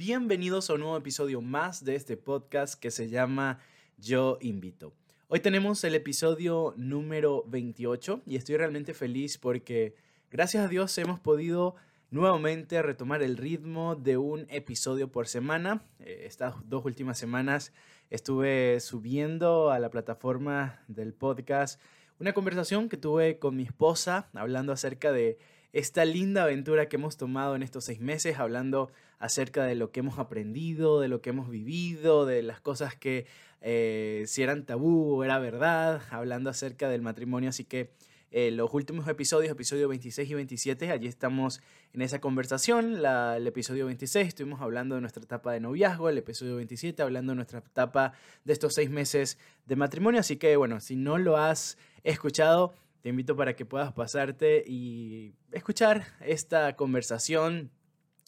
Bienvenidos a un nuevo episodio más de este podcast que se llama Yo Invito. Hoy tenemos el episodio número 28 y estoy realmente feliz porque gracias a Dios hemos podido nuevamente retomar el ritmo de un episodio por semana. Eh, estas dos últimas semanas estuve subiendo a la plataforma del podcast una conversación que tuve con mi esposa hablando acerca de esta linda aventura que hemos tomado en estos seis meses, hablando acerca de lo que hemos aprendido, de lo que hemos vivido, de las cosas que eh, si eran tabú o era verdad, hablando acerca del matrimonio. Así que eh, los últimos episodios, episodio 26 y 27, allí estamos en esa conversación. el episodio 26 estuvimos hablando de nuestra etapa de noviazgo, el episodio 27 hablando de nuestra etapa de estos seis meses de matrimonio. Así que bueno, si no lo has escuchado, te invito para que puedas pasarte y escuchar esta conversación.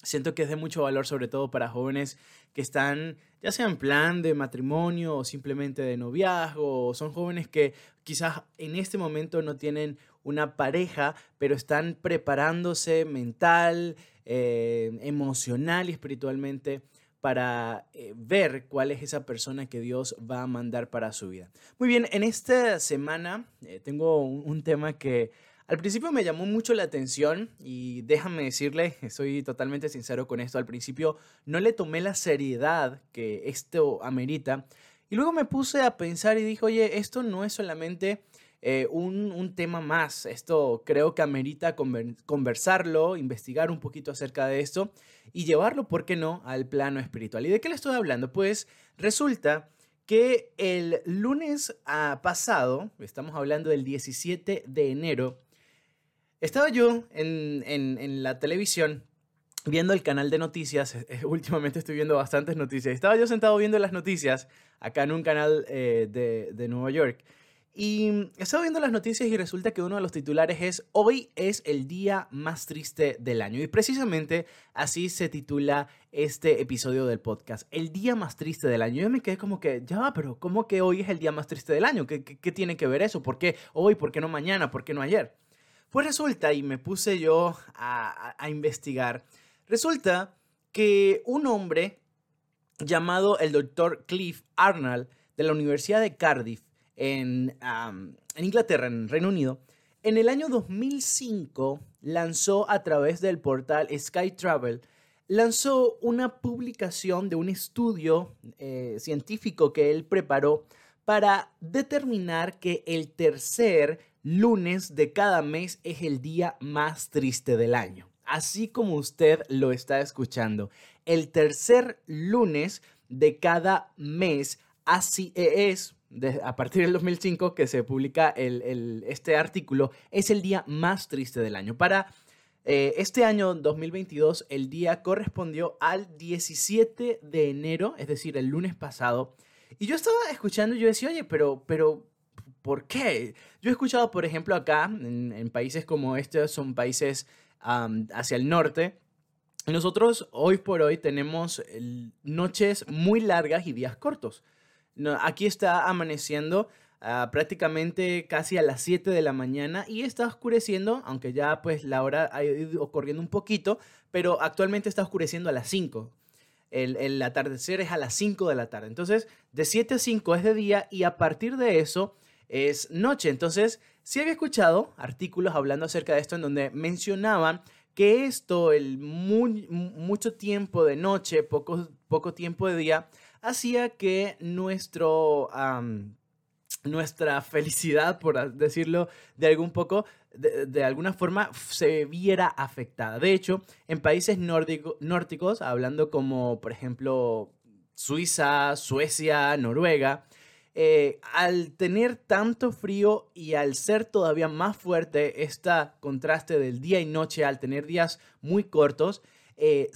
Siento que es de mucho valor, sobre todo para jóvenes que están, ya sea en plan de matrimonio o simplemente de noviazgo, son jóvenes que quizás en este momento no tienen una pareja, pero están preparándose mental, eh, emocional y espiritualmente para eh, ver cuál es esa persona que Dios va a mandar para su vida. Muy bien, en esta semana eh, tengo un, tema que al principio me llamó mucho la atención y déjame decirle, soy totalmente sincero con esto, al principio no le tomé la seriedad que esto amerita y luego me puse a pensar y dije, oye, esto no es solamente eh, un, tema más. Esto creo que amerita conversarlo, investigar un poquito acerca de esto y llevarlo, ¿por qué no?, al plano espiritual. ¿Y de qué le estoy hablando? Pues resulta que el lunes ah, pasado, estamos hablando del 17 de enero, estaba yo en, la televisión viendo el canal de noticias, últimamente estoy viendo bastantes noticias, estaba yo sentado viendo las noticias acá en un canal eh, de, de Nueva York y estaba viendo las noticias y resulta que uno de los titulares es Hoy es el día más triste del año. Y precisamente así se titula este episodio del podcast, El día más triste del año. Yo me quedé como que, ya pero ¿cómo que hoy es el día más triste del año? ¿Qué, tiene que ver eso? ¿Por qué hoy? ¿Por qué no mañana? ¿Por qué no ayer? Pues resulta, y me puse yo a, investigar, resulta que un hombre llamado el doctor Cliff Arnold de la Universidad de Cardiff en, Inglaterra, en Reino Unido, en el año 2005 lanzó a través del portal Sky Travel, lanzó una publicación de un estudio eh, científico que él preparó para determinar que el tercer lunes de cada mes es el día más triste del año. Así como usted lo está escuchando, el tercer lunes de cada mes así es a partir del 2005 que se publica este artículo, es el día más triste del año. Para eh, este año 2022, el día correspondió al 17 de enero, es decir, el lunes pasado. Y yo estaba escuchando y yo decía, oye, pero, pero, ¿por qué? Yo he escuchado, por ejemplo, acá, en, países como este, son países hacia el norte, nosotros hoy por hoy tenemos noches muy largas y días cortos. Aquí está amaneciendo ah, prácticamente casi a las 7 de la mañana y está oscureciendo, aunque ya pues la hora ha ido corriendo un poquito, pero actualmente está oscureciendo a las 5. El, el, atardecer es a las 5 de la tarde. Entonces, de 7 a 5 es de día y a partir de eso es noche. Entonces, sí había escuchado artículos hablando acerca de esto en donde mencionaban que esto, el mucho tiempo de noche, poco, poco tiempo de día, hacía que nuestro, nuestra felicidad, por decirlo de algún poco, de, alguna forma se viera afectada. De hecho, en países nórdicos, hablando como por ejemplo Suiza, Suecia, Noruega, eh, al tener tanto frío y al ser todavía más fuerte este contraste del día y noche, al tener días muy cortos, eh,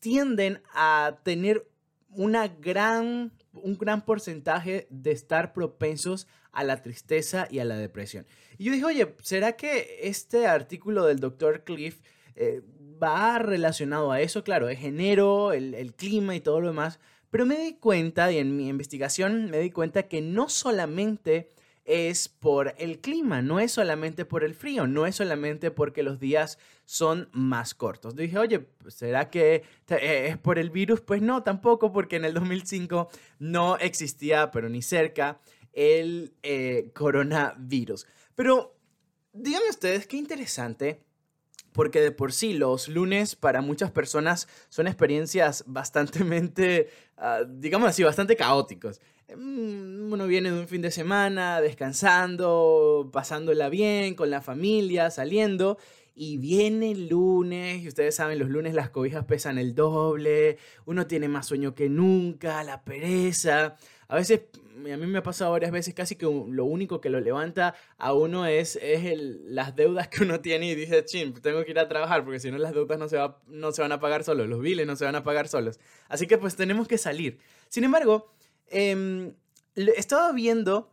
tienden a tener una gran, un gran porcentaje de estar propensos a la tristeza y a la depresión. Y yo dije, oye, ¿será que este artículo del doctor Cliff eh, va relacionado a eso? Claro, es enero, el, el clima y todo lo demás, pero me di cuenta, y en mi investigación me di cuenta que no solamente es por el clima, no es solamente por el frío, no es solamente porque los días son más cortos. Dije, oye, ¿será que eh, es por el virus? Pues no, tampoco, porque en el 2005 no existía, pero ni cerca, el eh, coronavirus. Pero díganme ustedes, qué interesante porque de por sí los lunes para muchas personas son experiencias bastante, uh, digamos así, bastante caóticos. Mm, uno viene de un fin de semana descansando, pasándola bien con la familia, saliendo. Y viene el lunes, y ustedes saben, los lunes las cobijas pesan el doble, uno tiene más sueño que nunca, la pereza. A veces a mí me ha pasado varias veces casi que lo único que lo levanta a uno es, es las deudas que uno tiene y dice, chin, tengo que ir a trabajar porque si no las deudas no se, va, no se van a pagar solos, los biles no se van a pagar solos. Así que pues tenemos que salir. Sin embargo, eh, estaba viendo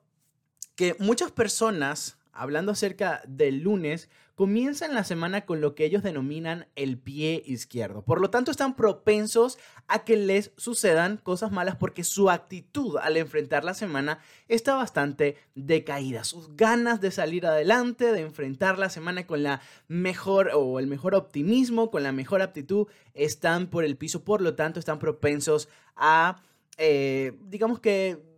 que muchas personas, hablando acerca del lunes, comienzan la semana con lo que ellos denominan el pie izquierdo. Por lo tanto, están propensos a que les sucedan cosas malas porque su actitud al enfrentar la semana está bastante decaída. Sus ganas de salir adelante, de enfrentar la semana con la mejor o el mejor optimismo, con la mejor aptitud, están por el piso. Por lo tanto, están propensos a, eh, digamos que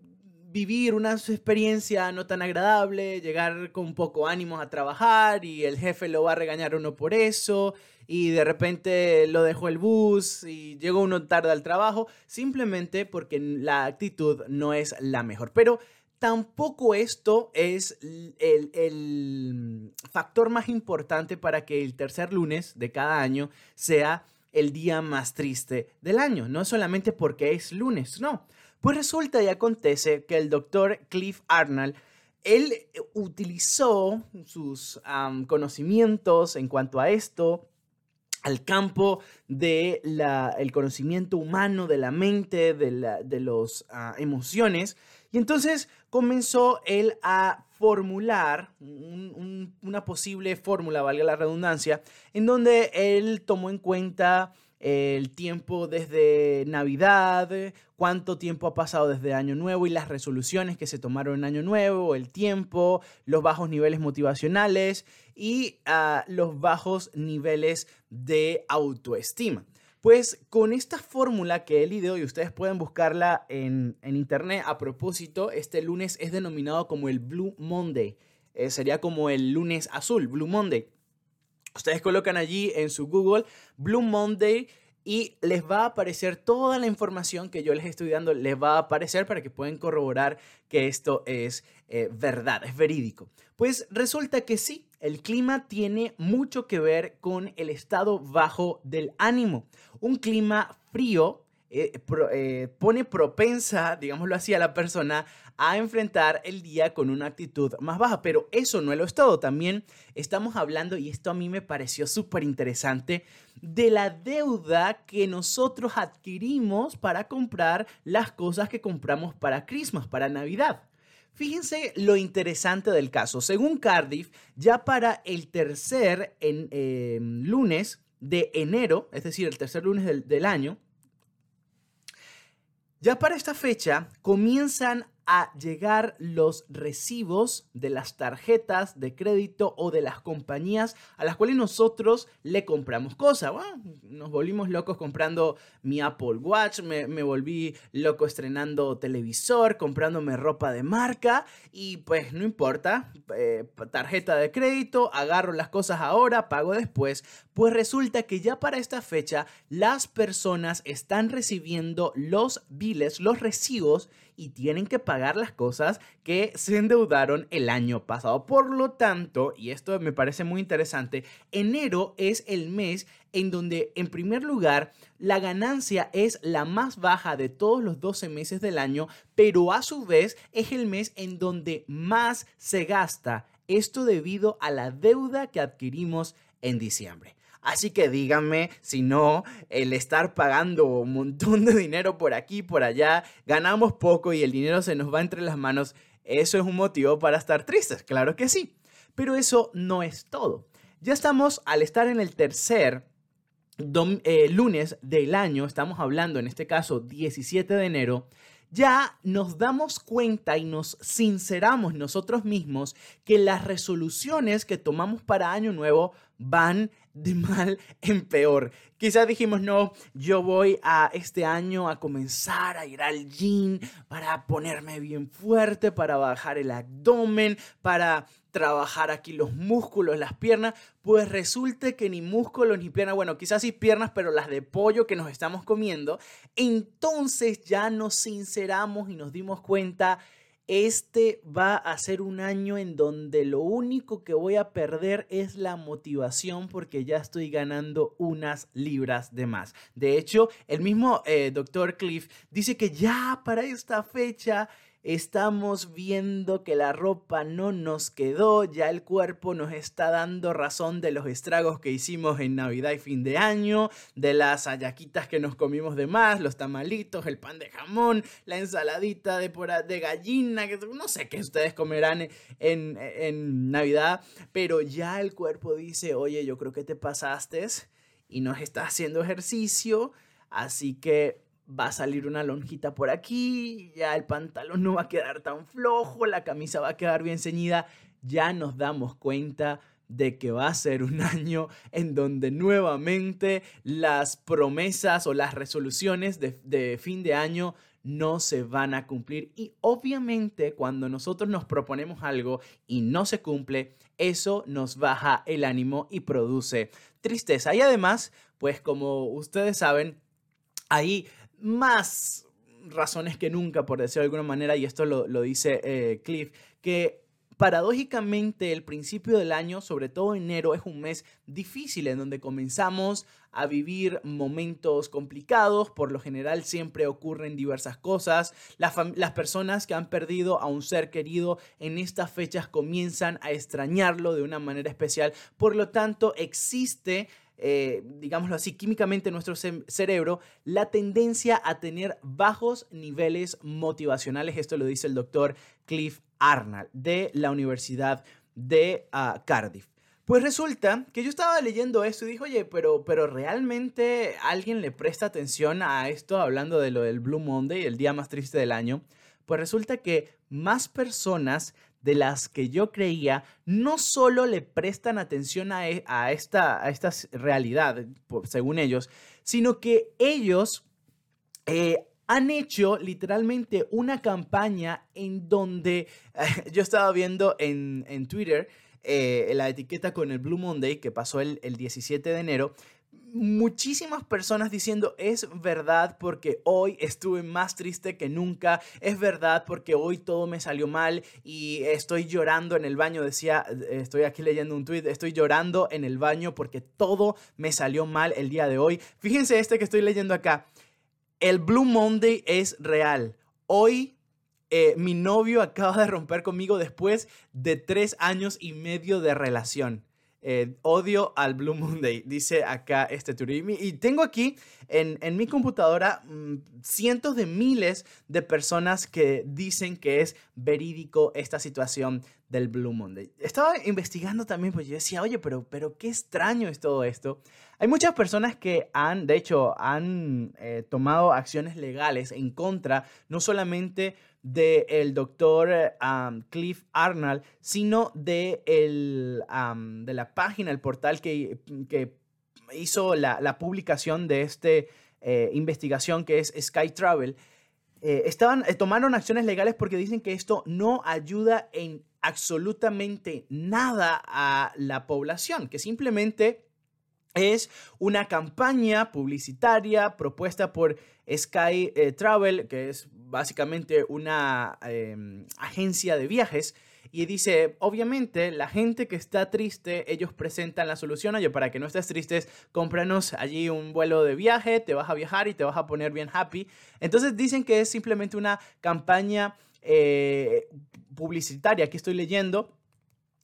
vivir una experiencia no tan agradable, llegar con poco ánimo a trabajar y el jefe lo va a regañar uno por eso y de repente lo dejó el bus y llegó uno tarde al trabajo, simplemente porque la actitud no es la mejor. Pero tampoco esto es el, el factor más importante para que el tercer lunes de cada año sea el día más triste del año. No solamente porque es lunes, no pues resulta y acontece que el doctor Cliff Arnold, él utilizó sus conocimientos en cuanto a esto al campo del el conocimiento humano, de la mente, de, las de ah, emociones. Y entonces comenzó él a formular una posible fórmula, valga la redundancia, en donde él tomó en cuenta el tiempo desde Navidad, cuánto tiempo ha pasado desde Año Nuevo y las resoluciones que se tomaron en Año Nuevo, el tiempo, los bajos niveles motivacionales y ah, los bajos niveles de autoestima. Pues con esta fórmula que él ideó y ustedes pueden buscarla en, internet, a propósito, este lunes es denominado como el Blue Monday. Eh, sería como el lunes azul, Blue Monday. Ustedes colocan allí en su Google Blue Monday y les va a aparecer toda la información que yo les estoy dando, les va a aparecer para que puedan corroborar que esto es eh, verdad, es verídico. Pues resulta que sí, el clima tiene mucho que ver con el estado bajo del ánimo. Un clima frío eh, eh, pone propensa, digámoslo así, a la persona a enfrentar el día con una actitud más baja. Pero eso no lo es todo. También estamos hablando, y esto a mí me pareció súper interesante, de la deuda que nosotros adquirimos para comprar las cosas que compramos para Christmas, para Navidad. Fíjense lo interesante del caso. Según Cardiff, ya para el tercer em, lunes de enero, es decir, el tercer lunes del año, ya para esta fecha comienzan a llegar los recibos de las tarjetas de crédito o de las compañías a las cuales nosotros le compramos cosas. nos volvimos locos comprando mi Apple Watch, me, volví loco estrenando televisor, comprándome ropa de marca y pues no importa, eh, tarjeta de crédito, agarro las cosas ahora, pago después. Pues resulta que ya para esta fecha las personas están recibiendo los biles, los recibos y tienen que pagar las cosas que se endeudaron el año pasado. Por lo tanto, y esto me parece muy interesante, enero es el mes en donde en primer lugar la ganancia es la más baja de todos los 12 meses del año, pero a su vez es el mes en donde más se gasta. Esto debido a la deuda que adquirimos en diciembre. Así que díganme si no, el estar pagando un montón de dinero por aquí, por allá, ganamos poco y el dinero se nos va entre las manos, ¿eso es un motivo para estar tristes? Claro que sí. Pero eso no es todo. Ya estamos al estar en el tercer eh, lunes del año, estamos hablando en este caso 17 de enero, ya nos damos cuenta y nos sinceramos nosotros mismos que las resoluciones que tomamos para Año Nuevo van de mal en peor. Quizás dijimos, no, yo voy a este año a comenzar a ir al gym para ponerme bien fuerte, para bajar el abdomen, para trabajar aquí los músculos, las piernas, pues resulta que ni músculos ni piernas, bueno, quizás sí piernas, pero las de pollo que nos estamos comiendo, entonces ya nos sinceramos y nos dimos cuenta este va a ser un año en donde lo único que voy a perder es la motivación porque ya estoy ganando unas libras de más. De hecho, el mismo eh, doctor Cliff dice que ya para esta fecha estamos viendo que la ropa no nos quedó, ya el cuerpo nos está dando razón de los estragos que hicimos en Navidad y fin de año, de las ayaquitas que nos comimos de más, los tamalitos, el pan de jamón, la ensaladita de, de gallina, que no sé qué ustedes comerán en, en Navidad, pero ya el cuerpo dice, oye, yo creo que te pasaste y no estás haciendo ejercicio, así que va a salir una lonjita por aquí, ya el pantalón no va a quedar tan flojo, la camisa va a quedar bien ceñida, ya nos damos cuenta de que va a ser un año en donde nuevamente las promesas o las resoluciones de, de, fin de año no se van a cumplir. Y obviamente cuando nosotros nos proponemos algo y no se cumple, eso nos baja el ánimo y produce tristeza. Y además, pues como ustedes saben, ahí más razones que nunca, por decirlo de alguna manera, y esto lo, dice eh, Cliff, que paradójicamente el principio del año, sobre todo enero, es un mes difícil en donde comenzamos a vivir momentos complicados, por lo general siempre ocurren diversas cosas, las, las, personas que han perdido a un ser querido en estas fechas comienzan a extrañarlo de una manera especial, por lo tanto existe eh, digámoslo así, químicamente en nuestro cerebro, la tendencia a tener bajos niveles motivacionales. Esto lo dice el doctor Cliff Arnold de la Universidad de ah, Cardiff. Pues resulta que yo estaba leyendo esto y dije, oye, pero, pero realmente alguien le presta atención a esto hablando de lo del Blue Monday, el día más triste del año. Pues resulta que más personas de las que yo creía no solo le prestan atención a, e, esta, a realidad, según ellos, sino que ellos eh, han hecho literalmente una campaña en donde yo estaba viendo en, Twitter eh, la etiqueta con el Blue Monday que pasó el, el 17 de enero muchísimas personas diciendo, es verdad porque hoy estuve más triste que nunca, es verdad porque hoy todo me salió mal y estoy llorando en el baño, decía, estoy aquí leyendo un tweet, estoy llorando en el baño porque todo me salió mal el día de hoy. Fíjense este que estoy leyendo acá, el Blue Monday es real. Hoy eh, mi novio acaba de romper conmigo después de tres años y medio de relación. Eh, odio al Blue Monday, dice acá este Turimi. Y tengo aquí en, mi computadora mm, cientos de miles de personas que dicen que es verídico esta situación del Blue Monday. Estaba investigando también, pues yo decía, oye, pero, pero qué extraño es todo esto. Hay muchas personas que han, de hecho, han eh, tomado acciones legales en contra, no solamente del doctor Cliff Arnold, sino de, el, de la página, el portal que, que hizo la, publicación de esta eh, investigación que es Sky Travel. Eh, estaban, eh, tomaron acciones legales porque dicen que esto no ayuda en absolutamente nada a la población, que simplemente es una campaña publicitaria propuesta por Sky Travel, que es básicamente una em, agencia de viajes. Y dice, obviamente, la gente que está triste, ellos presentan la solución. Oye, para que no estés triste, cómpranos allí un vuelo de viaje, te vas a viajar y te vas a poner bien happy. Entonces dicen que es simplemente una campaña eh, publicitaria. Aquí estoy leyendo.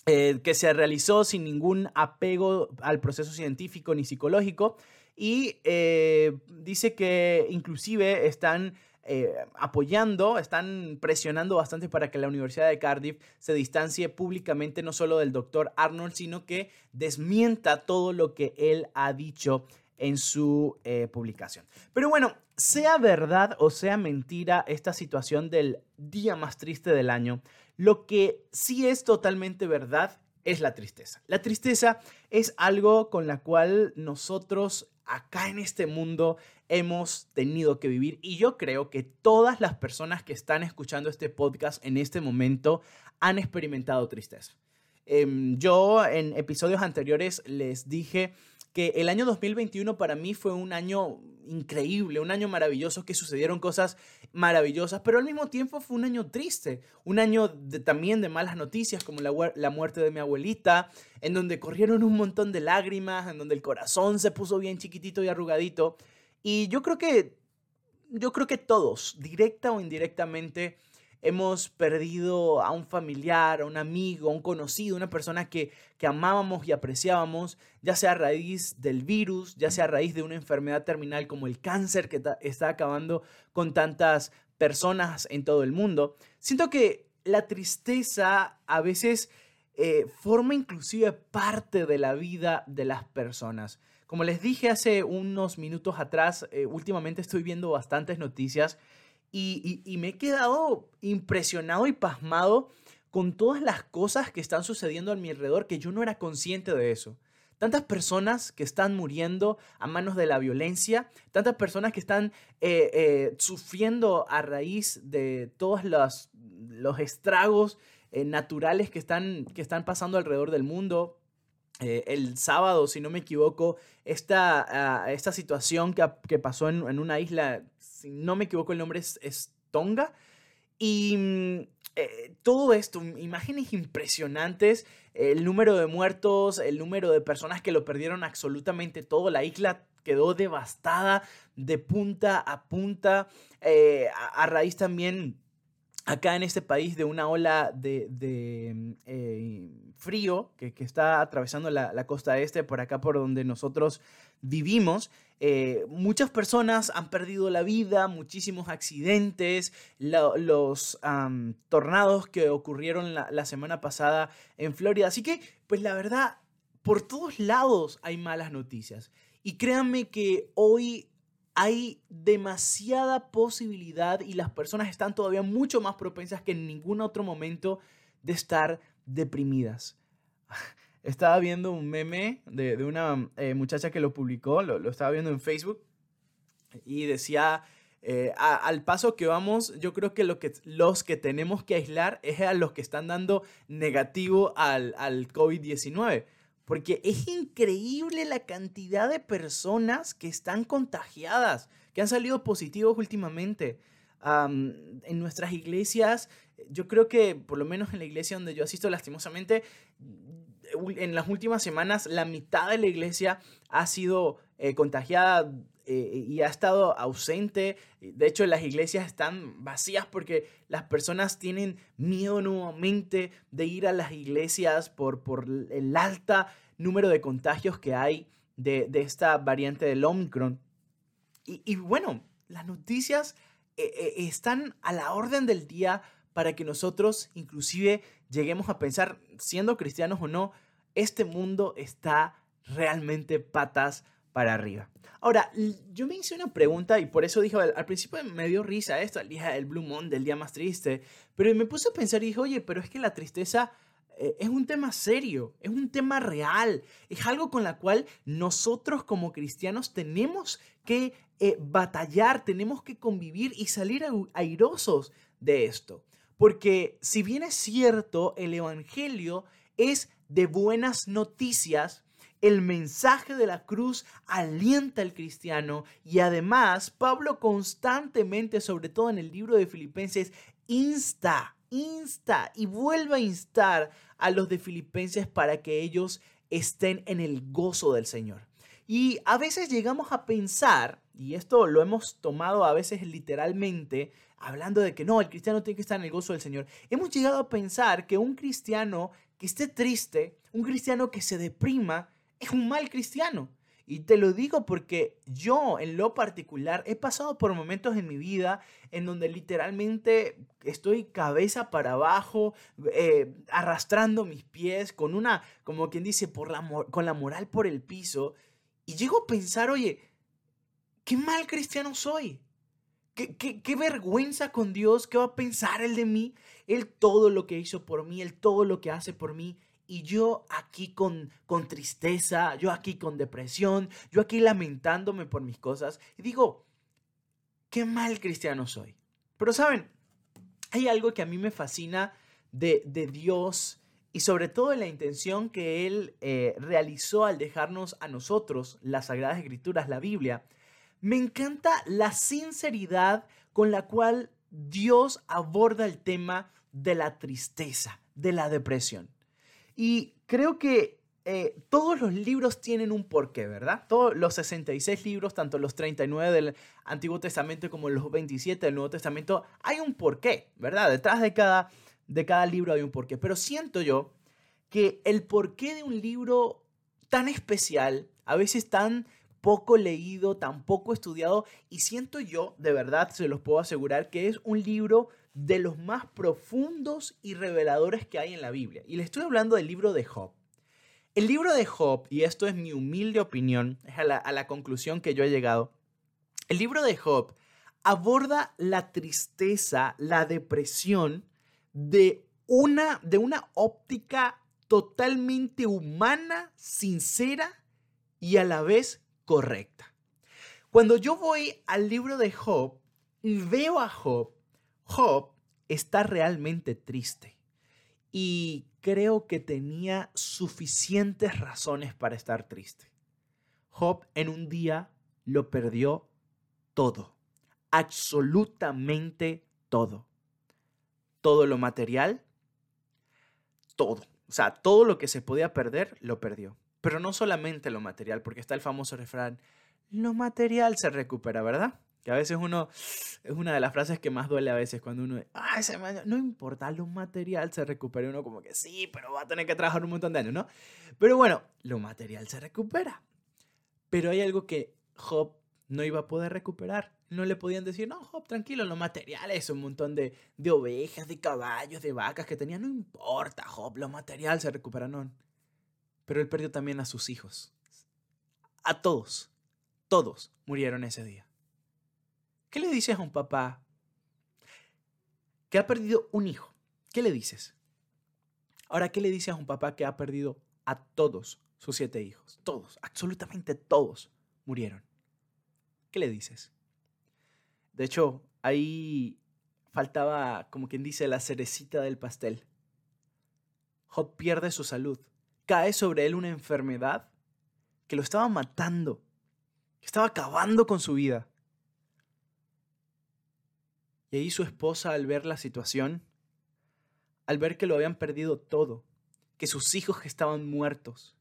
Eh, que se realizó sin ningún apego al proceso científico ni psicológico y eh, dice que inclusive están eh, apoyando, están presionando bastante para que la Universidad de Cardiff se distancie públicamente no solo del doctor Arnold, sino que desmienta todo lo que él ha dicho en su eh, publicación. Pero bueno, sea verdad o sea mentira esta situación del día más triste del año, lo que sí es totalmente verdad es la tristeza. La tristeza es algo con la cual nosotros acá en este mundo hemos tenido que vivir y yo creo que todas las personas que están escuchando este podcast en este momento han experimentado tristeza. Em, yo en episodios anteriores les dije que el año 2021 para mí fue un año increíble, un año maravilloso, que sucedieron cosas maravillosas, pero al mismo tiempo fue un año triste, un año también de malas noticias, como la, la muerte de mi abuelita, en donde corrieron un montón de lágrimas, en donde el corazón se puso bien chiquitito y arrugadito. Y yo creo que, yo creo que todos, directa o indirectamente, hemos perdido a un familiar, a un amigo, a un conocido, una persona que, que amábamos y apreciábamos, ya sea a raíz del virus, ya sea a raíz de una enfermedad terminal como el cáncer que está acabando con tantas personas en todo el mundo. Siento que la tristeza a veces eh, forma inclusive parte de la vida de las personas. Como les dije hace unos minutos atrás, eh, últimamente estoy viendo bastantes noticias y, me he quedado impresionado y pasmado con todas las cosas que están sucediendo a mi alrededor que yo no era consciente de eso. Tantas personas que están muriendo a manos de la violencia, tantas personas que están eh, eh, sufriendo a raíz de todos los, estragos naturales que están, que están pasando alrededor del mundo. El sábado, si no me equivoco, esta, ah, esta situación que, que pasó en, en, una isla si no me equivoco, el nombre es, Tonga. Y mm, eh, todo esto, imágenes impresionantes, el número de muertos, el número de personas que lo perdieron absolutamente todo, la isla quedó devastada de punta a punta, eh, a, raíz también acá en este país de una ola de, eh, frío que, está atravesando la, la costa este, por acá por donde nosotros vivimos. Eh, muchas personas han perdido la vida, muchísimos accidentes, los tornados que ocurrieron la, semana pasada en Florida. Así que, pues la verdad, por todos lados hay malas noticias. Y créanme que hoy hay demasiada posibilidad y las personas están todavía mucho más propensas que en ningún otro momento de estar deprimidas estaba viendo un meme de, de una eh, muchacha que lo publicó, lo, lo, estaba viendo en Facebook, y decía, eh, al paso que vamos, yo creo que, lo que los que tenemos que aislar es a los que están dando negativo al, al COVID-19. Porque es increíble la cantidad de personas que están contagiadas, que han salido positivos últimamente. en nuestras iglesias, yo creo que por lo menos en la iglesia donde yo asisto lastimosamente, en las últimas semanas la mitad de la iglesia ha sido eh, contagiada eh, y ha estado ausente. De hecho, las iglesias están vacías porque las personas tienen miedo nuevamente de ir a las iglesias por, por el alto número de contagios que hay de, esta variante del Omicron. Y, bueno, las noticias eh, están a la orden del día para que nosotros inclusive lleguemos a pensar, siendo cristianos o no, este mundo está realmente patas para arriba. Ahora, yo me hice una pregunta y por eso dije, al, principio me dio risa esto, el día del Blue Moon, del día más triste, pero me puse a pensar y dije, oye, pero es que la tristeza eh, es un tema serio, es un tema real, es algo con la cual nosotros como cristianos tenemos que eh, batallar, tenemos que convivir y salir airosos de esto. Porque si bien es cierto, el Evangelio es de buenas noticias, el mensaje de la cruz alienta al cristiano y además Pablo constantemente, sobre todo en el libro de Filipenses, insta, insta y vuelve a instar a los de Filipenses para que ellos estén en el gozo del Señor. Y a veces llegamos a pensar, y esto lo hemos tomado a veces literalmente, hablando de que no, el cristiano tiene que estar en el gozo del Señor. Hemos llegado a pensar que un cristiano que esté triste, un cristiano que se deprima, es un mal cristiano. Y te lo digo porque yo en lo particular he pasado por momentos en mi vida en donde literalmente estoy cabeza para abajo, eh, arrastrando mis pies con una, como quien dice, por la, con la moral por el piso. Y llego a pensar, oye, qué mal cristiano soy. Qué, qué, qué, vergüenza con Dios, qué va a pensar Él de mí, Él todo lo que hizo por mí, Él todo lo que hace por mí, y yo aquí con, con tristeza, yo aquí con depresión, yo aquí lamentándome por mis cosas, y digo, qué mal cristiano soy. Pero saben, hay algo que a mí me fascina de, de Dios y sobre todo de la intención que Él eh, realizó al dejarnos a nosotros las Sagradas Escrituras, la Biblia. Me encanta la sinceridad con la cual Dios aborda el tema de la tristeza, de la depresión. Y creo que eh, todos los libros tienen un porqué, ¿verdad? Todos los 66 libros, tanto los 39 del Antiguo Testamento como los 27 del Nuevo Testamento, hay un porqué, ¿verdad? Detrás de cada, de cada libro hay un porqué. Pero siento yo que el porqué de un libro tan especial, a veces tan poco leído, tan poco estudiado, y siento yo, de verdad, se los puedo asegurar, que es un libro de los más profundos y reveladores que hay en la Biblia. Y le estoy hablando del libro de Job. El libro de Job, y esto es mi humilde opinión, es a la, conclusión que yo he llegado, el libro de Job aborda la tristeza, la depresión de una, de una óptica totalmente humana, sincera y a la vez correcta. Cuando yo voy al libro de Job y veo a Job, Job está realmente triste. Y creo que tenía suficientes razones para estar triste. Job en un día lo perdió todo, absolutamente todo. Todo lo material, todo. O sea, todo lo que se podía perder, lo perdió. Pero no solamente lo material, porque está el famoso refrán, lo material se recupera, ¿verdad? Que a veces uno, es una de las frases que más duele a veces cuando uno, ah, no importa, lo material se recupera. uno como que sí, pero va a tener que trabajar un montón de años, ¿no? Pero bueno, lo material se recupera. Pero hay algo que Job no iba a poder recuperar. No le podían decir, no, Job, tranquilo, lo material es un montón de, de ovejas, de caballos, de vacas que tenía. No importa, Job, lo material se recupera, no. Pero él perdió también a sus hijos. A todos. Todos murieron ese día. ¿Qué le dices a un papá que ha perdido un hijo? ¿Qué le dices? Ahora, ¿qué le dices a un papá que ha perdido a todos sus siete hijos? Todos, absolutamente todos murieron. ¿Qué le dices? De hecho, ahí faltaba, como quien dice, la cerecita del pastel. Job pierde su salud. Cae sobre él una enfermedad que lo estaba matando, que estaba acabando con su vida. Y ahí su esposa, al ver la situación, al ver que lo habían perdido todo, que sus hijos estaban muertos,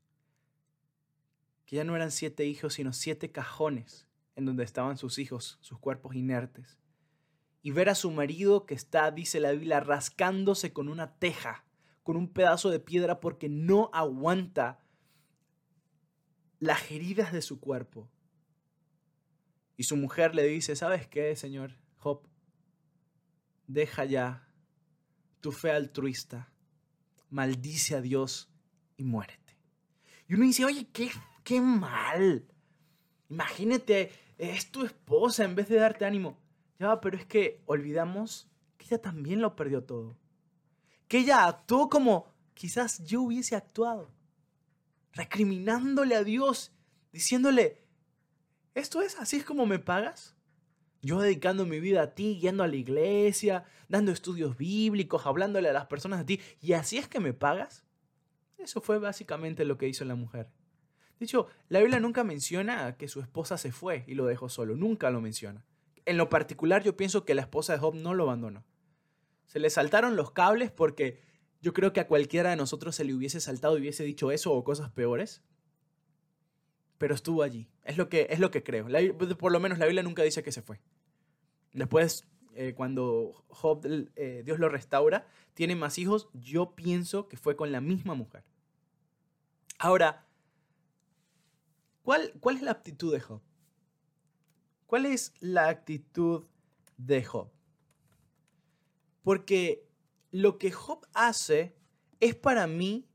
que ya no eran siete hijos, sino siete cajones en donde estaban sus hijos, sus cuerpos inertes, y ver a su marido que está, dice la Biblia, rascándose con una teja, con un pedazo de piedra porque no aguanta las heridas de su cuerpo. Y su mujer le dice, ¿sabes qué, señor Job? Deja ya tu fe altruista, maldice a Dios y muérete. Y uno dice, oye, qué, qué mal. Imagínate, es tu esposa en vez de darte ánimo. Ya, pero es que olvidamos que ella también lo perdió todo. Que ella actuó como quizás yo hubiese actuado. Recriminándole a Dios, diciéndole, ¿esto es así es como me pagas? Yo dedicando mi vida a ti, yendo a la iglesia, dando estudios bíblicos, hablándole a las personas a ti, y así es que me pagas. Eso fue básicamente lo que hizo la mujer. De hecho, la Biblia nunca menciona que su esposa se fue y lo dejó solo, nunca lo menciona. En lo particular yo pienso que la esposa de Job no lo abandonó. Se le saltaron los cables porque yo creo que a cualquiera de nosotros se le hubiese saltado y hubiese dicho eso o cosas peores pero estuvo allí. Es lo que, es lo que creo. por lo menos la Biblia nunca dice que se fue. Después, eh, cuando Job, eh, Dios lo restaura, tiene más hijos, yo pienso que fue con la misma mujer. Ahora, ¿cuál, cuál es la actitud de Job? ¿Cuál es la actitud de Job? Porque lo que Job hace es para mí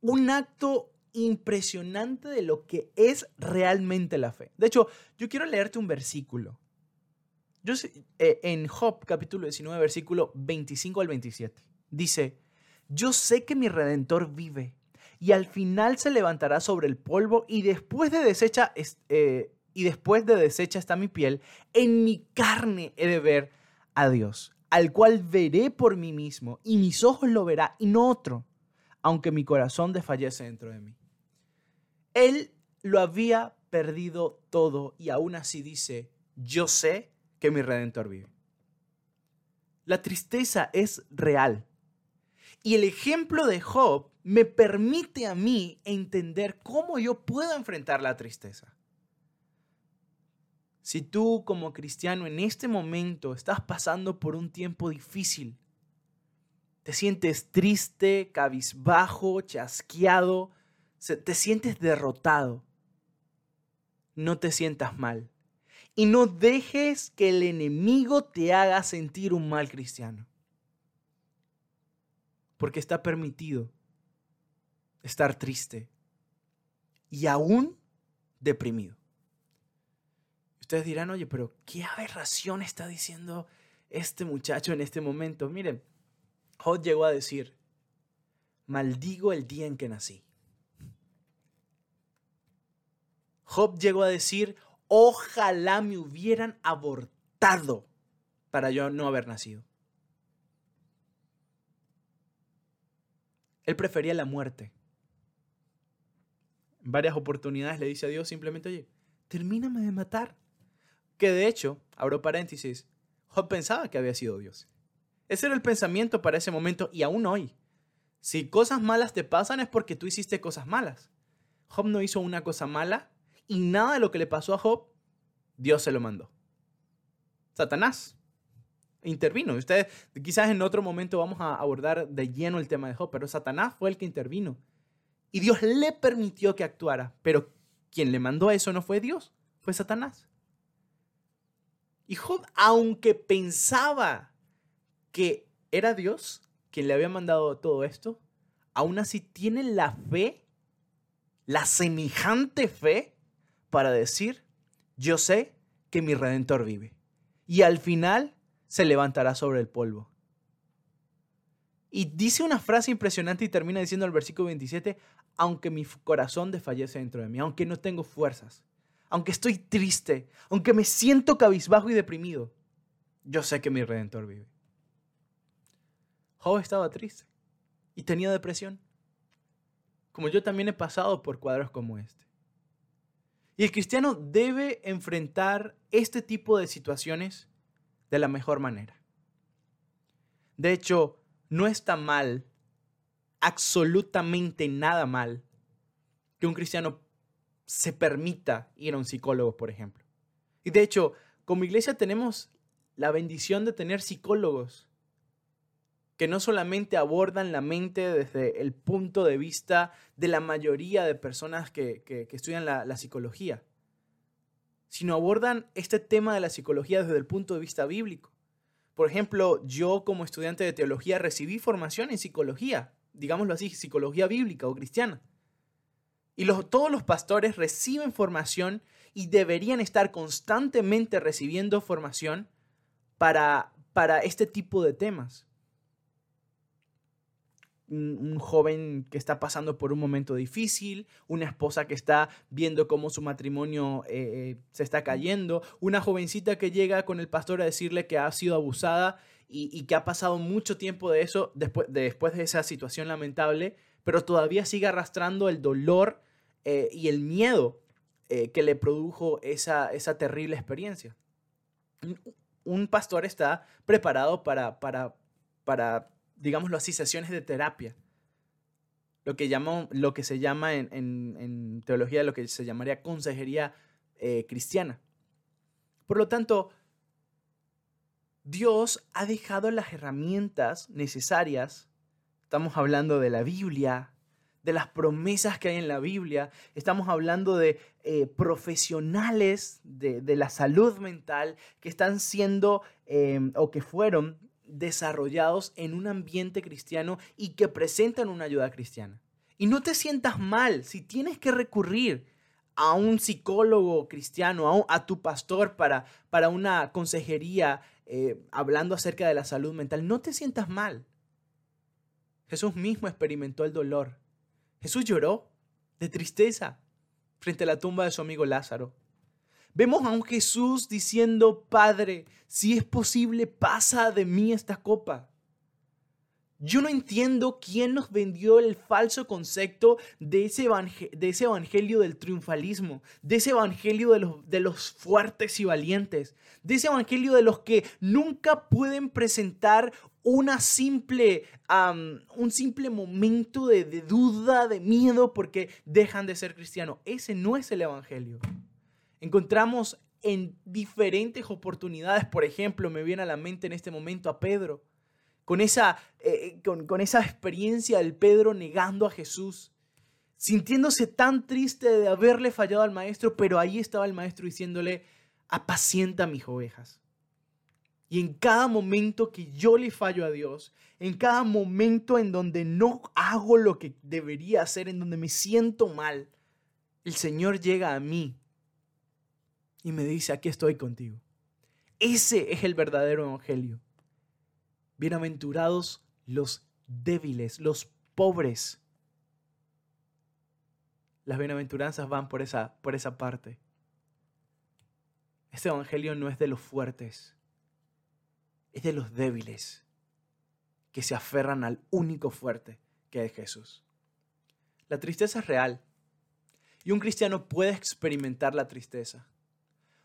un acto impresionante de lo que es realmente la fe. De hecho, yo quiero leerte un versículo. Yo eh, en Job capítulo 19, versículo 25 al 27, dice, yo sé que mi redentor vive y al final se levantará sobre el polvo y después de deshecha, eh, y después de deshecha está mi piel, en mi carne he de ver a Dios, al cual veré por mí mismo y mis ojos lo verá y no otro, aunque mi corazón desfallece dentro de mí. Él lo había perdido todo y aún así dice, yo sé que mi redentor vive. La tristeza es real. Y el ejemplo de Job me permite a mí entender cómo yo puedo enfrentar la tristeza. Si tú como cristiano en este momento estás pasando por un tiempo difícil, te sientes triste, cabizbajo, chasqueado, te sientes derrotado, no te sientas mal. Y no dejes que el enemigo te haga sentir un mal cristiano. Porque está permitido estar triste y aún deprimido. Ustedes dirán, oye, pero ¿qué aberración está diciendo este muchacho en este momento? Miren, Job llegó a decir, maldigo el día en que nací. Job llegó a decir, Ojalá me hubieran abortado para yo no haber nacido. Él prefería la muerte. En varias oportunidades le dice a Dios simplemente, oye, termíname de matar. Que de hecho, abro paréntesis, Job pensaba que había sido Dios. Ese era el pensamiento para ese momento y aún hoy. Si cosas malas te pasan es porque tú hiciste cosas malas. Job no hizo una cosa mala y nada de lo que le pasó a Job, Dios se lo mandó. Satanás intervino. Ustedes, quizás en otro momento vamos a abordar de lleno el tema de Job, pero Satanás fue el que intervino. Y Dios le permitió que actuara, pero quien le mandó a eso no fue Dios, fue Satanás. Y Job, aunque pensaba que era Dios quien le había mandado todo esto, aún así tiene la fe, la semejante fe para decir, yo sé que mi redentor vive. Y al final se levantará sobre el polvo. Y dice una frase impresionante y termina diciendo el versículo 27, aunque mi corazón desfallece dentro de mí, aunque no tengo fuerzas, aunque estoy triste, aunque me siento cabizbajo y deprimido, yo sé que mi redentor vive. Job estaba triste y tenía depresión, como yo también he pasado por cuadros como este. Y el cristiano debe enfrentar este tipo de situaciones de la mejor manera. De hecho, no está mal, absolutamente nada mal, que un cristiano se permita ir a un psicólogo, por ejemplo. Y de hecho, como iglesia tenemos la bendición de tener psicólogos que no solamente abordan la mente desde el punto de vista de la mayoría de personas que, estudian la, la psicología, sino abordan este tema de la psicología desde el punto de vista bíblico. Por ejemplo, yo como estudiante de teología recibí formación en psicología, digámoslo así, psicología bíblica o cristiana. Y todos los pastores reciben formación y deberían estar constantemente recibiendo formación para, para este tipo de temas un, joven que está pasando por un momento difícil, una esposa que está viendo cómo su matrimonio eh, eh, se está cayendo, una jovencita que llega con el pastor a decirle que ha sido abusada y, que ha pasado mucho tiempo de eso después de, después de esa situación lamentable, pero todavía sigue arrastrando el dolor eh, y el miedo que le produjo esa, esa terrible experiencia. Un pastor está preparado para, para, para digámoslo así, sesiones de terapia. Lo que, lo que se llama en, teología, lo que se llamaría consejería eh, cristiana. Por lo tanto, Dios ha dejado las herramientas necesarias. Estamos hablando de la Biblia, de las promesas que hay en la Biblia. Estamos hablando de eh, profesionales de, la salud mental que están siendo eh, o que fueron desarrollados en un ambiente cristiano y que presentan una ayuda cristiana. Y no te sientas mal si tienes que recurrir a un psicólogo cristiano, a, tu pastor para, para una consejería eh, hablando acerca de la salud mental. No te sientas mal. Jesús mismo experimentó el dolor. Jesús lloró de tristeza frente a la tumba de su amigo Lázaro. Vemos a un Jesús diciendo, Padre, si es posible, pasa de mí esta copa. Yo no entiendo quién nos vendió el falso concepto de ese, evangelio del triunfalismo, de ese evangelio de los, de los fuertes y valientes, de ese evangelio de los que nunca pueden presentar una simple, un simple momento de, de duda, de miedo, porque dejan de ser cristianos. Ese no es el evangelio. Encontramos en diferentes oportunidades, por ejemplo, me viene a la mente en este momento a Pedro con esa, eh, con, con esa experiencia del Pedro negando a Jesús, sintiéndose tan triste de haberle fallado al maestro, pero ahí estaba el maestro diciéndole, apacienta mis ovejas. Y en cada momento que yo le fallo a Dios, en cada momento en donde no hago lo que debería hacer, en donde me siento mal, el Señor llega a mí y me dice, aquí estoy contigo. Ese es el verdadero evangelio. Bienaventurados los débiles, los pobres. Las bienaventuranzas van por esa, por esa parte. Este evangelio no es de los fuertes, es de los débiles que se aferran al único fuerte que es Jesús. La tristeza es real y un cristiano puede experimentar la tristeza.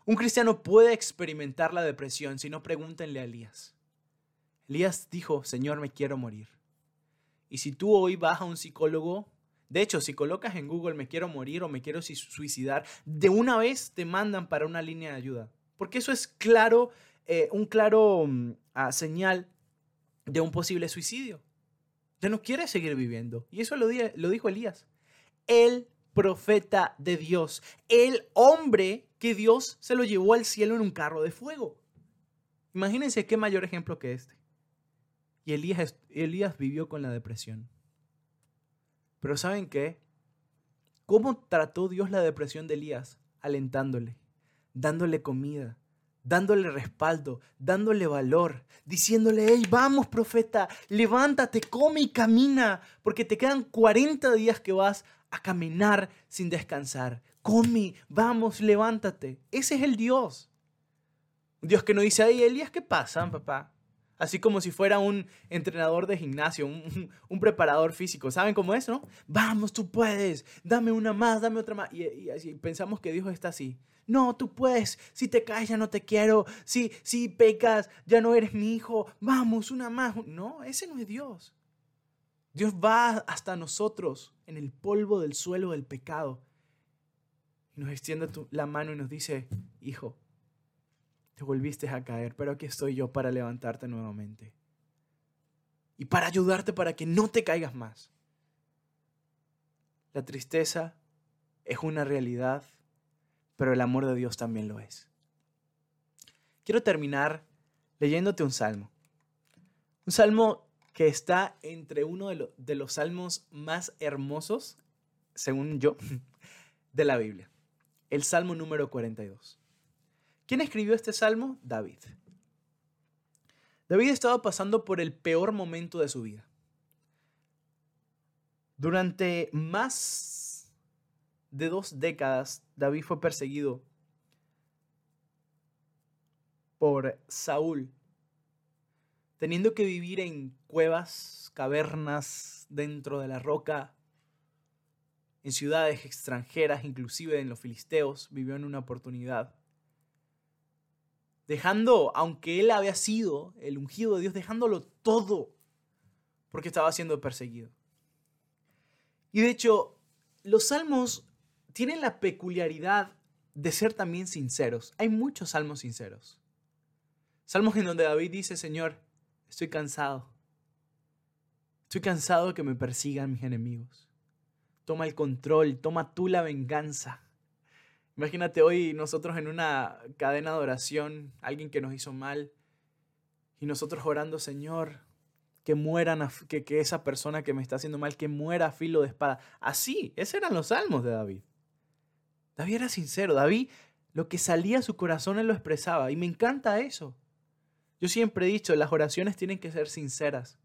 Un cristiano puede experimentar la depresión, si no pregúntenle a Elías. Elías dijo, Señor, me quiero morir. Y si tú hoy vas a un psicólogo, de hecho, si colocas en Google me quiero morir o me quiero suicidar, de una vez te mandan para una línea de ayuda. Porque eso es claro, eh, un claro mm, ah, señal de un posible suicidio. Ya no quiere seguir viviendo. Y eso lo, lo dijo Elías. El profeta de Dios. El hombre que Dios se lo llevó al cielo en un carro de fuego. Imagínense qué mayor ejemplo que este. Y Elías, vivió con la depresión. Pero ¿saben qué? ¿Cómo trató Dios la depresión de Elías? Alentándole, dándole comida, dándole respaldo, dándole valor, diciéndole, hey, vamos profeta, levántate, come y camina, porque te quedan 40 días que vas a caminar sin descansar. Come, vamos, levántate. Ese es el Dios. Dios que no dice, hey, Elías, ¿qué pasa, papá? Así como si fuera un entrenador de gimnasio, un, preparador físico. ¿Saben cómo es, no? Vamos, tú puedes. Dame una más, dame otra más. Y, así pensamos que Dios está así. No, tú puedes. Si te caes, ya no te quiero. Si, si pecas, ya no eres mi hijo. Vamos, una más. No, ese no es Dios. Dios va hasta nosotros en el polvo del suelo del pecado. Y nos extiende la mano y nos dice, hijo, te volviste a caer, pero aquí estoy yo para levantarte nuevamente. Y para ayudarte para que no te caigas más. La tristeza es una realidad, pero el amor de Dios también lo es. Quiero terminar leyéndote un salmo. Un salmo que está entre uno de, de los salmos más hermosos, según yo, de la Biblia. El Salmo número 42. ¿Quién escribió este salmo? David. David estaba pasando por el peor momento de su vida. Durante más de dos décadas, David fue perseguido por Saúl, teniendo que vivir en cuevas, cavernas, dentro de la roca, en ciudades extranjeras, inclusive en los filisteos, vivió en una oportunidad dejando, aunque él había sido el ungido de Dios, dejándolo todo porque estaba siendo perseguido. Y de hecho, los salmos tienen la peculiaridad de ser también sinceros. Hay muchos salmos sinceros. Salmos en donde David dice, Señor, estoy cansado. Estoy cansado de que me persigan mis enemigos. Toma el control, toma tú la venganza. Imagínate hoy nosotros en una cadena de oración, alguien que nos hizo mal, y nosotros orando, Señor, que mueran, que, que esa persona que me está haciendo mal, que muera a filo de espada. Así, esos eran los salmos de David. David era sincero, David lo que salía a su corazón él lo expresaba y me encanta eso. Yo siempre he dicho, las oraciones tienen que ser sinceras.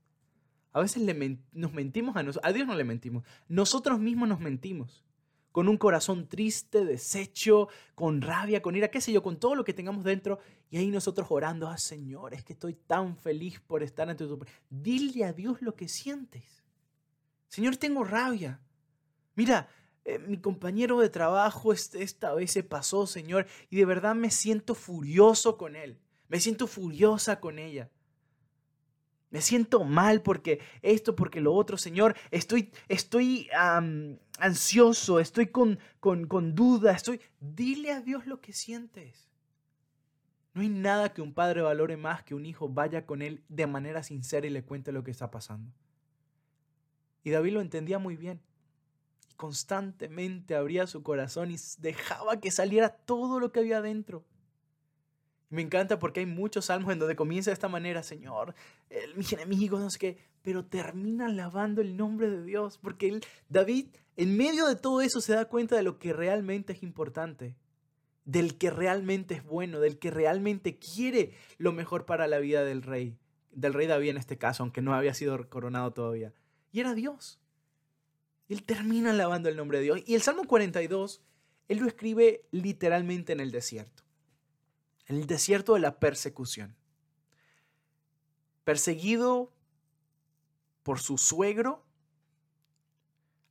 A veces nos mentimos a nosotros, a Dios no le mentimos, nosotros mismos nos mentimos con un corazón triste, deshecho, con rabia, con ira, qué sé yo, con todo lo que tengamos dentro. Y ahí nosotros orando, ah, Señor, es que estoy tan feliz por estar ante tu... Dile a Dios lo que sientes. Señor, tengo rabia. Mira, eh, mi compañero de trabajo esta vez se pasó, Señor, y de verdad me siento furioso con él. Me siento furiosa con ella. Me siento mal porque esto, porque lo otro, Señor. Estoy, estoy ansioso, estoy con, con, con duda, estoy... Dile a Dios lo que sientes. No hay nada que un padre valore más que un hijo vaya con él de manera sincera y le cuente lo que está pasando. Y David lo entendía muy bien. Constantemente abría su corazón y dejaba que saliera todo lo que había dentro. Me encanta porque hay muchos salmos en donde comienza de esta manera, Señor, el, mis enemigos, no sé qué, pero termina alabando el nombre de Dios, porque David, en medio de todo eso, se da cuenta de lo que realmente es importante, del que realmente es bueno, del que realmente quiere lo mejor para la vida del rey, del rey David en este caso, aunque no había sido coronado todavía. Y era Dios. Él termina alabando el nombre de Dios. Y el Salmo 42, él lo escribe literalmente en el desierto en el desierto de la persecución. Perseguido por su suegro,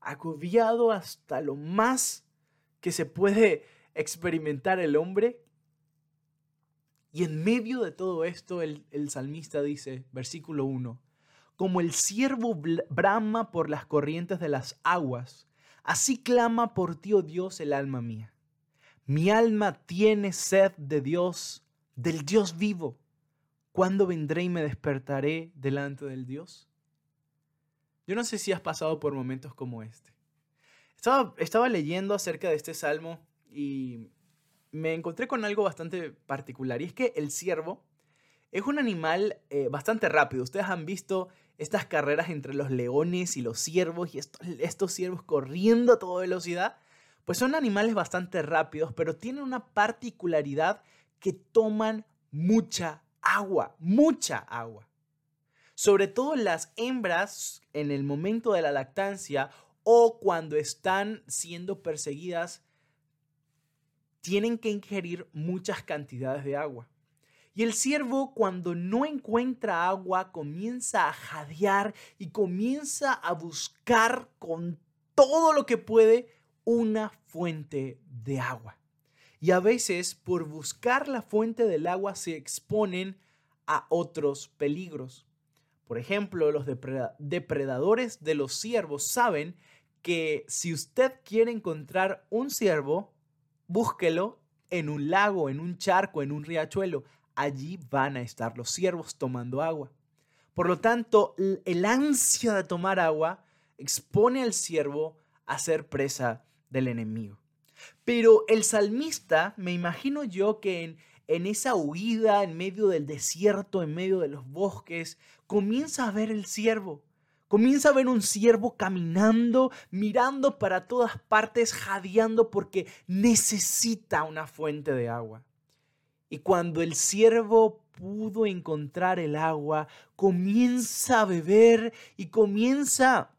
agobiado hasta lo más que se puede experimentar el hombre. Y en medio de todo esto, el, el salmista dice, versículo 1, como el ciervo brama por las corrientes de las aguas, así clama por ti, oh Dios, el alma mía. Mi alma tiene sed de Dios, del Dios vivo. ¿Cuándo vendré y me despertaré delante del Dios? Yo no sé si has pasado por momentos como este. Estaba, leyendo acerca de este salmo y me encontré con algo bastante particular. Y es que el ciervo es un animal eh, bastante rápido. Ustedes han visto estas carreras entre los leones y los ciervos y estos, estos ciervos corriendo a toda velocidad. Pues son animales bastante rápidos, pero tienen una particularidad que toman mucha agua, mucha agua. Sobre todo las hembras en el momento de la lactancia o cuando están siendo perseguidas, tienen que ingerir muchas cantidades de agua. Y el ciervo cuando no encuentra agua comienza a jadear y comienza a buscar con todo lo que puede una fuente de agua. Y a veces por buscar la fuente del agua se exponen a otros peligros. Por ejemplo, los depredadores de los ciervos saben que si usted quiere encontrar un ciervo, búsquelo en un lago, en un charco, en un riachuelo. Allí van a estar los ciervos tomando agua. Por lo tanto, el ansia de tomar agua expone al ciervo a ser presa del enemigo. Pero el salmista, me imagino yo que en, en esa huida en medio del desierto, en medio de los bosques, comienza a ver el siervo. Comienza a ver un siervo caminando, mirando para todas partes, jadeando porque necesita una fuente de agua. Y cuando el siervo pudo encontrar el agua, comienza a beber y comienza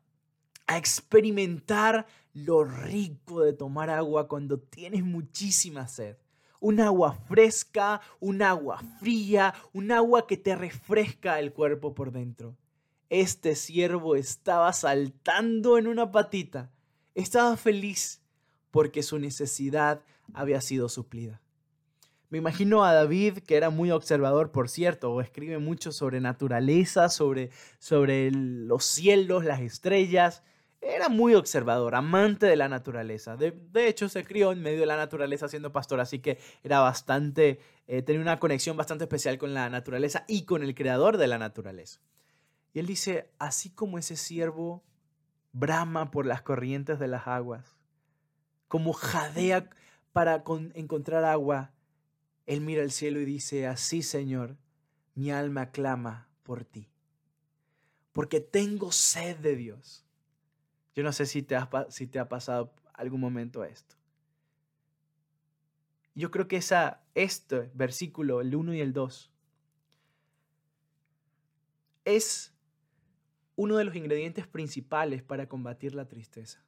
a experimentar lo rico de tomar agua cuando tienes muchísima sed. Un agua fresca, un agua fría, un agua que te refresca el cuerpo por dentro. Este siervo estaba saltando en una patita. Estaba feliz porque su necesidad había sido suplida. Me imagino a David, que era muy observador, por cierto, o escribe mucho sobre naturaleza, sobre, sobre los cielos, las estrellas, era muy observador, amante de la naturaleza. De, hecho, se crió en medio de la naturaleza siendo pastor, así que era bastante, eh, tenía una conexión bastante especial con la naturaleza y con el creador de la naturaleza. Y él dice, así como ese siervo brama por las corrientes de las aguas, como jadea para encontrar agua, él mira al cielo y dice, así Señor, mi alma clama por ti. porque tengo sed de Dios. Yo no sé si te, si te ha pasado algún momento esto. Yo creo que esa, este versículo, el 1 y el 2, es uno de los ingredientes principales para combatir la tristeza.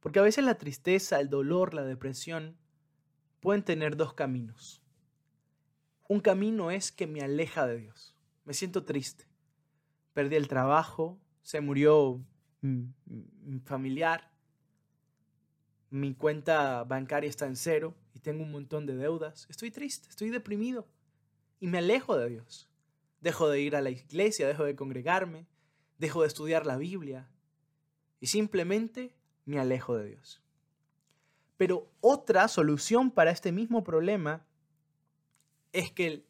Porque a veces la tristeza, el dolor, la depresión pueden tener dos caminos. Un camino es que me aleja de Dios. Me siento triste. Perdí el trabajo, se murió familiar, mi cuenta bancaria está en cero y tengo un montón de deudas. Estoy triste, estoy deprimido y me alejo de Dios. Dejo de ir a la iglesia, dejo de congregarme, dejo de estudiar la Biblia y simplemente me alejo de Dios. Pero otra solución para este mismo problema es que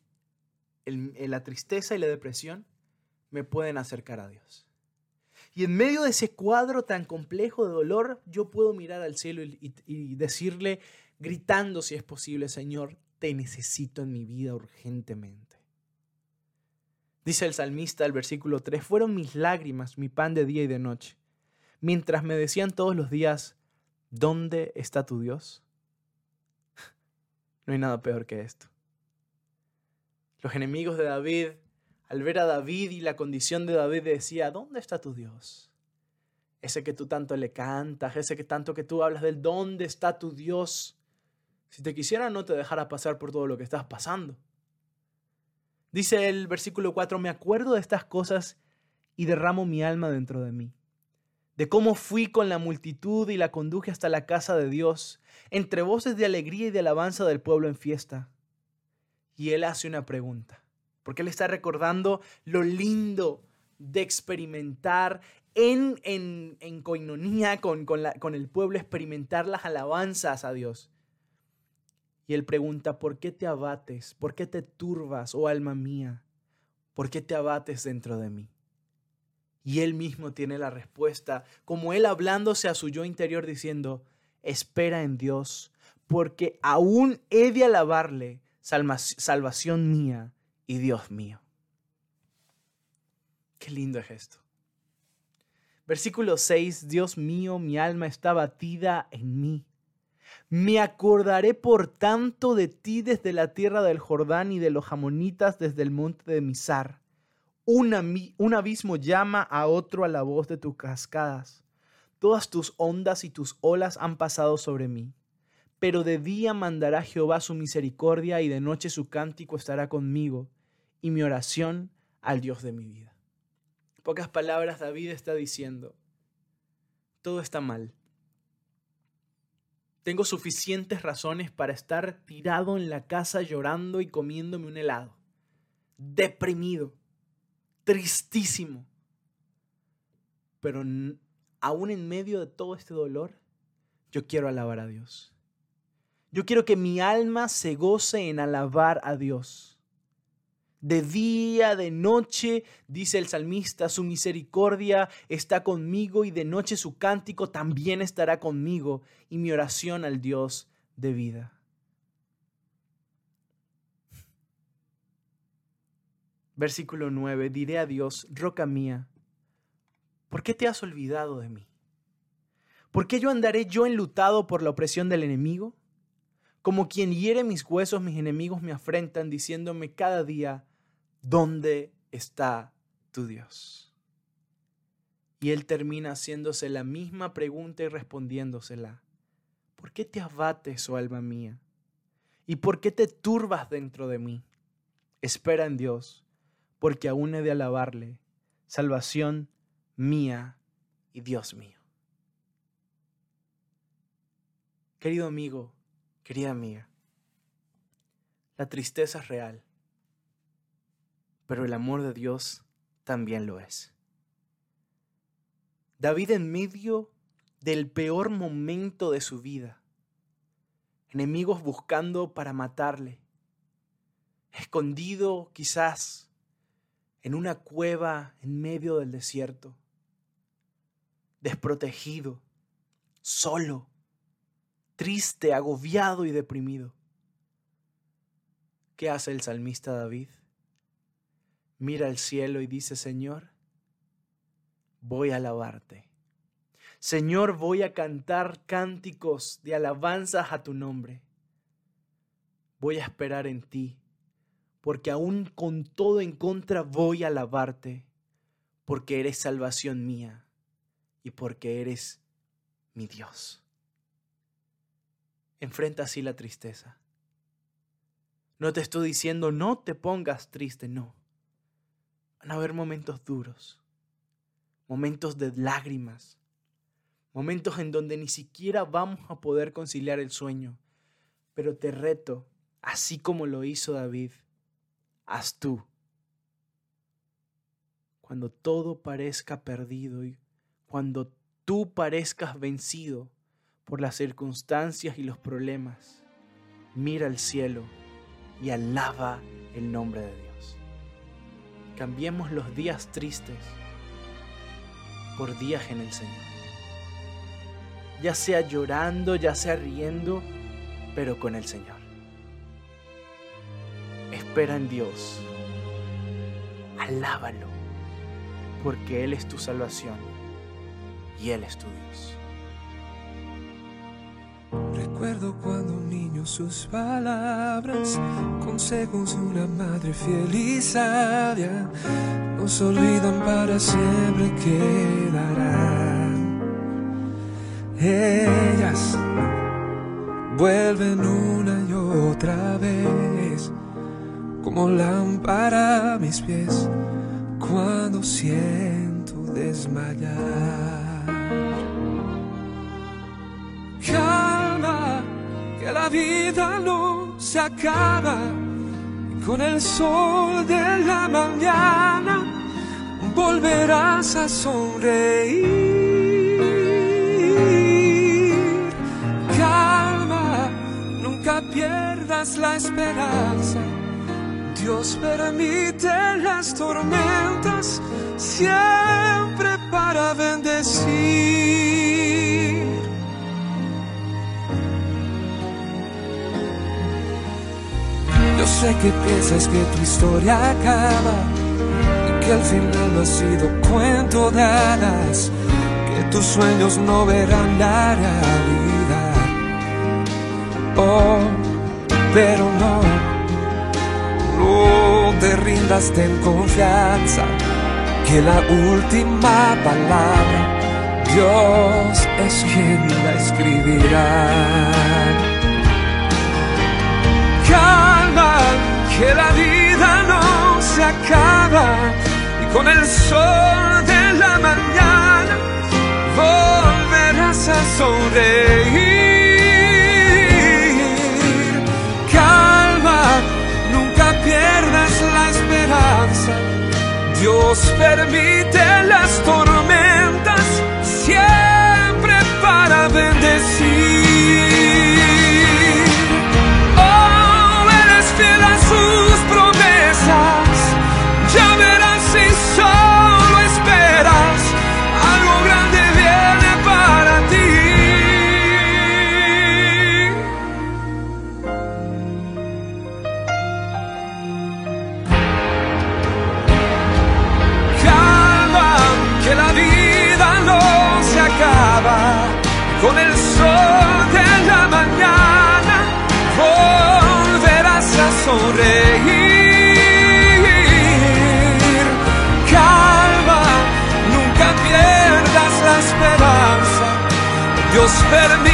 la tristeza y la depresión me pueden acercar a Dios. Y en medio de ese cuadro tan complejo de dolor, yo puedo mirar al cielo y, decirle, gritando si es posible, Señor, te necesito en mi vida urgentemente. Dice el salmista el versículo 3, fueron mis lágrimas, mi pan de día y de noche, mientras me decían todos los días, ¿dónde está tu Dios? No hay nada peor que esto. Los enemigos de David al ver a David y la condición de David decía, ¿dónde está tu Dios? Ese que tú tanto le cantas, ese que tanto que tú hablas del ¿dónde está tu Dios? Si te quisiera no te dejara pasar por todo lo que estás pasando. Dice el versículo 4, me acuerdo de estas cosas y derramo mi alma dentro de mí, de cómo fui con la multitud y la conduje hasta la casa de Dios, entre voces de alegría y de alabanza del pueblo en fiesta. Y él hace una pregunta porque Él está recordando lo lindo de experimentar en, en, en coinonía con, con, con el pueblo, experimentar las alabanzas a Dios. Y Él pregunta, ¿por qué te abates? ¿Por qué te turbas, oh alma mía? ¿Por qué te abates dentro de mí? Y Él mismo tiene la respuesta, como Él hablándose a su yo interior diciendo, espera en Dios, porque aún he de alabarle, salvación mía y Dios mío. Qué lindo es esto. Versículo 6, Dios mío, mi alma está batida en mí. Me acordaré por tanto de ti desde la tierra del Jordán y de los jamonitas desde el monte de Misar. Un, un abismo llama a otro a la voz de tus cascadas. Todas tus ondas y tus olas han pasado sobre mí. Pero de día mandará Jehová su misericordia y de noche su cántico estará conmigo y mi oración al Dios de mi vida. En pocas palabras, David está diciendo, todo está mal. Tengo suficientes razones para estar tirado en la casa llorando y comiéndome un helado, deprimido, tristísimo. Pero aún en medio de todo este dolor, yo quiero alabar a Dios. Yo quiero que mi alma se goce en alabar a Dios de día, de noche, dice el salmista, su misericordia está conmigo y de noche su cántico también estará conmigo y mi oración al Dios de vida. Versículo 9, diré a Dios, roca mía, ¿por qué te has olvidado de mí? ¿Por qué yo andaré yo enlutado por la opresión del enemigo? Como quien hiere mis huesos, mis enemigos me afrentan, diciéndome cada día, ¿dónde está tu Dios? Y él termina haciéndose la misma pregunta y respondiéndosela. ¿Por qué te abates, oh alma mía? ¿Y por qué te turbas dentro de mí? Espera en Dios, porque aún he de alabarle, salvación mía y Dios mío. Querido amigo, querida amiga, la tristeza es real pero el amor de Dios también lo es. David en medio del peor momento de su vida, enemigos buscando para matarle, escondido quizás en una cueva en medio del desierto, desprotegido, solo, triste, agobiado y deprimido. ¿Qué hace el salmista David? Mira al cielo y dice, Señor, voy a alabarte. Señor, voy a cantar cánticos de alabanzas a tu nombre. Voy a esperar en ti, porque aún con todo en contra voy a alabarte, porque eres salvación mía y porque eres mi Dios. Enfrenta así la tristeza. No te estoy diciendo no te pongas triste, no. Van a haber momentos duros, momentos de lágrimas, momentos en donde ni siquiera vamos a poder conciliar el sueño. Pero te reto, así como lo hizo David, haz tú. Cuando todo parezca perdido y cuando tú parezcas vencido por las circunstancias y los problemas, mira al cielo y alaba el nombre de Dios. Cambiemos los días tristes por días en el Señor. Ya sea llorando, ya sea riendo, pero con el Señor. Espera en Dios. Alábalo, porque Él es tu salvación y Él es tu Dios. Recuerdo cuando un niño sus palabras, consejos de una madre fiel y sabia, nos olvidan para siempre quedarán. Ellas vuelven una y otra vez, como lámpara a mis pies, cuando siento desmayar. Que la vida no se acaba con el sol de la mañana volverás a sonreír. Calma, nunca pierdas la esperanza. Dios permite las tormentas siempre para bendecir. Sé que piensas que tu historia acaba y que al final no ha sido cuento de hadas, que tus sueños no verán la realidad. Oh, pero no, no te rindas, ten confianza, que la última palabra Dios es quien la escribirá que la vida no se acaba y con el sol de la mañana volverás a sonreír. Calma, nunca pierdas la esperanza. Dios permite las tormentas nunca